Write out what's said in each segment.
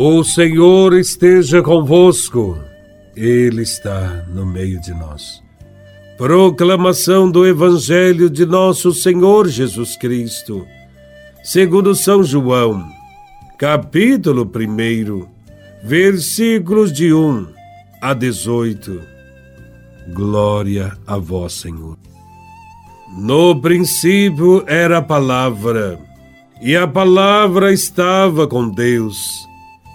O Senhor esteja convosco, Ele está no meio de nós. Proclamação do Evangelho de Nosso Senhor Jesus Cristo, segundo São João, capítulo 1, versículos de 1 a 18. Glória a Vós, Senhor. No princípio era a palavra, e a palavra estava com Deus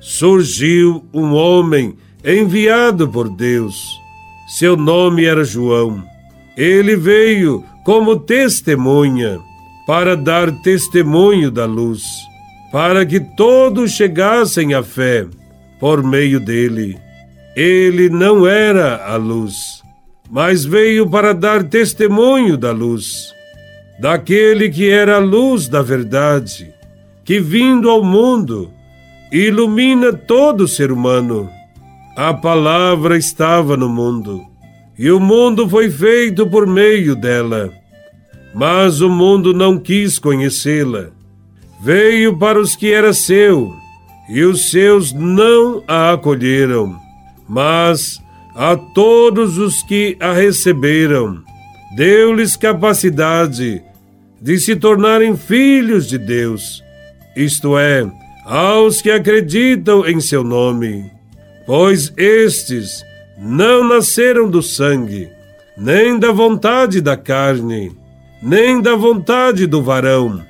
surgiu um homem enviado por Deus. Seu nome era João. Ele veio como testemunha para dar testemunho da luz, para que todos chegassem à fé por meio dele. Ele não era a luz, mas veio para dar testemunho da luz, daquele que era a luz da verdade, que vindo ao mundo ilumina todo ser humano. A palavra estava no mundo, e o mundo foi feito por meio dela. Mas o mundo não quis conhecê-la. Veio para os que era seu, e os seus não a acolheram. Mas a todos os que a receberam, deu-lhes capacidade de se tornarem filhos de Deus, isto é, aos que acreditam em seu nome, pois estes não nasceram do sangue, nem da vontade da carne, nem da vontade do varão,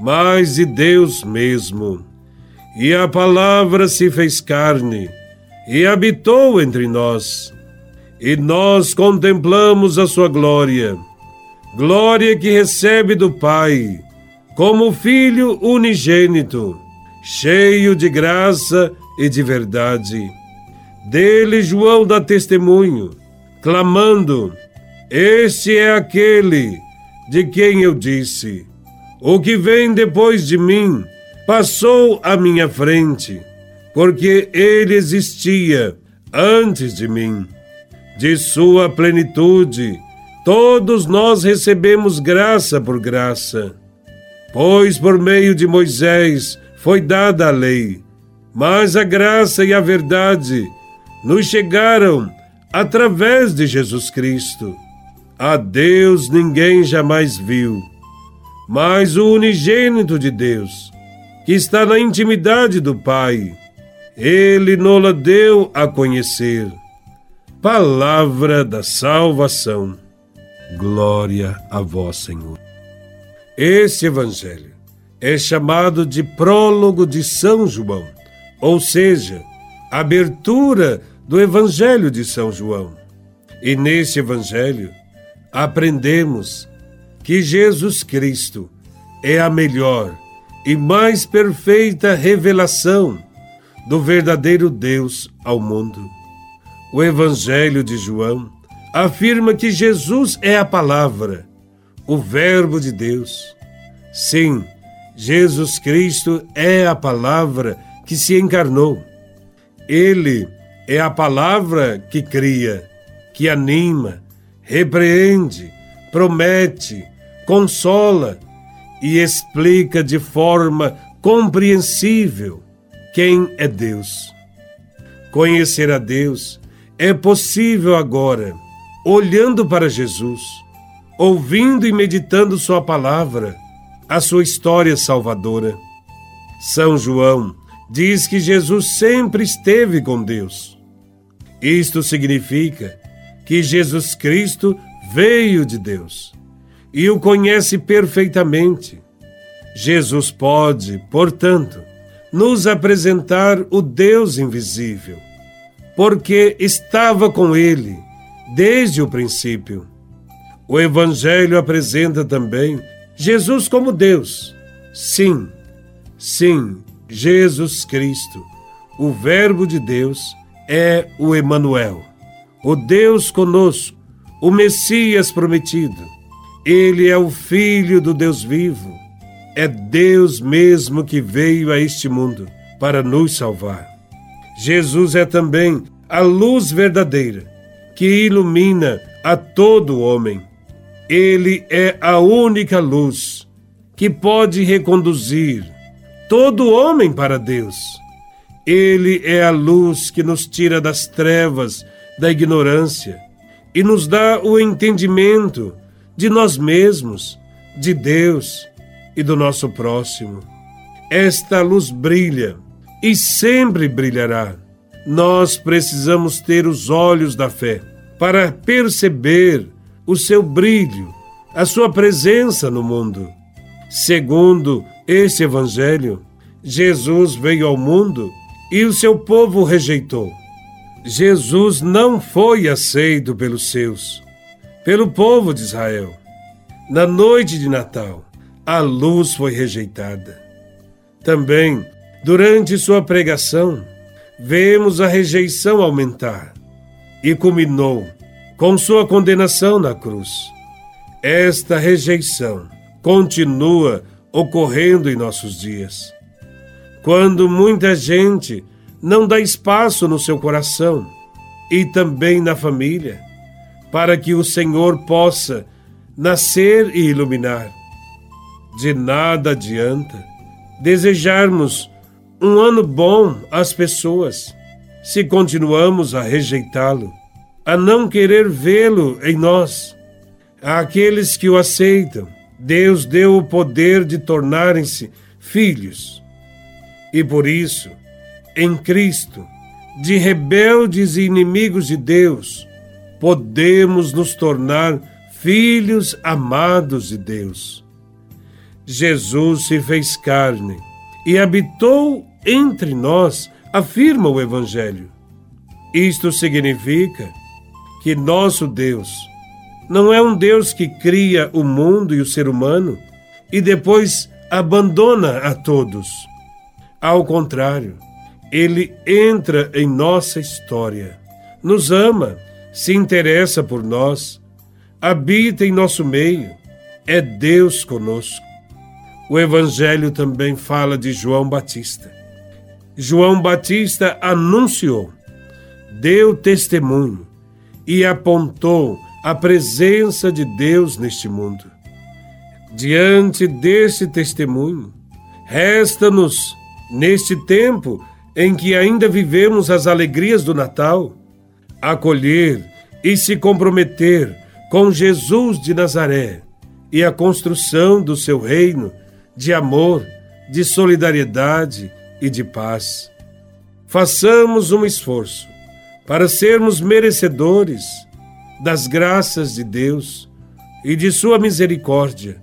mas de Deus mesmo. E a palavra se fez carne e habitou entre nós, e nós contemplamos a sua glória, glória que recebe do Pai, como Filho unigênito cheio de graça e de verdade. Dele João dá testemunho, clamando: Este é aquele de quem eu disse: O que vem depois de mim passou à minha frente, porque ele existia antes de mim. De sua plenitude, todos nós recebemos graça por graça. Pois por meio de Moisés foi dada a lei, mas a graça e a verdade nos chegaram através de Jesus Cristo. A Deus ninguém jamais viu, mas o unigênito de Deus, que está na intimidade do Pai, ele nola deu a conhecer. Palavra da salvação. Glória a vós, Senhor. Esse evangelho é chamado de prólogo de São João, ou seja, abertura do Evangelho de São João. E nesse Evangelho aprendemos que Jesus Cristo é a melhor e mais perfeita revelação do verdadeiro Deus ao mundo. O Evangelho de João afirma que Jesus é a palavra, o Verbo de Deus. Sim, Jesus Cristo é a palavra que se encarnou. Ele é a palavra que cria, que anima, repreende, promete, consola e explica de forma compreensível quem é Deus. Conhecer a Deus é possível agora, olhando para Jesus, ouvindo e meditando Sua palavra a sua história salvadora. São João diz que Jesus sempre esteve com Deus. Isto significa que Jesus Cristo veio de Deus e o conhece perfeitamente. Jesus pode, portanto, nos apresentar o Deus invisível, porque estava com ele desde o princípio. O Evangelho apresenta também Jesus como Deus. Sim, sim, Jesus Cristo, o Verbo de Deus, é o Emanuel, o Deus conosco, o Messias prometido. Ele é o Filho do Deus vivo. É Deus mesmo que veio a este mundo para nos salvar. Jesus é também a luz verdadeira que ilumina a todo homem. Ele é a única luz que pode reconduzir todo homem para Deus. Ele é a luz que nos tira das trevas, da ignorância e nos dá o entendimento de nós mesmos, de Deus e do nosso próximo. Esta luz brilha e sempre brilhará. Nós precisamos ter os olhos da fé para perceber o seu brilho, a sua presença no mundo. Segundo este Evangelho, Jesus veio ao mundo e o seu povo rejeitou. Jesus não foi aceito pelos seus, pelo povo de Israel. Na noite de Natal, a luz foi rejeitada. Também, durante sua pregação, vemos a rejeição aumentar e culminou com sua condenação na cruz. Esta rejeição continua ocorrendo em nossos dias. Quando muita gente não dá espaço no seu coração e também na família, para que o Senhor possa nascer e iluminar. De nada adianta desejarmos um ano bom às pessoas se continuamos a rejeitá-lo, a não querer vê-lo em nós. Àqueles que o aceitam, Deus deu o poder de tornarem-se filhos. E por isso, em Cristo, de rebeldes e inimigos de Deus, podemos nos tornar filhos amados de Deus. Jesus se fez carne e habitou entre nós, afirma o Evangelho. Isto significa que nosso Deus não é um Deus que cria o mundo e o ser humano e depois abandona a todos. Ao contrário, ele entra em nossa história, nos ama, se interessa por nós, habita em nosso meio, é Deus conosco. O Evangelho também fala de João Batista. João Batista anunciou, deu testemunho e apontou a presença de Deus neste mundo. Diante desse testemunho, resta-nos, neste tempo, em que ainda vivemos as alegrias do Natal, acolher e se comprometer com Jesus de Nazaré e a construção do seu reino de amor, de solidariedade e de paz. Façamos um esforço para sermos merecedores das graças de Deus e de Sua misericórdia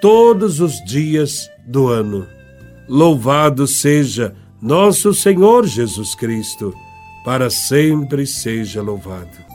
todos os dias do ano. Louvado seja nosso Senhor Jesus Cristo, para sempre seja louvado.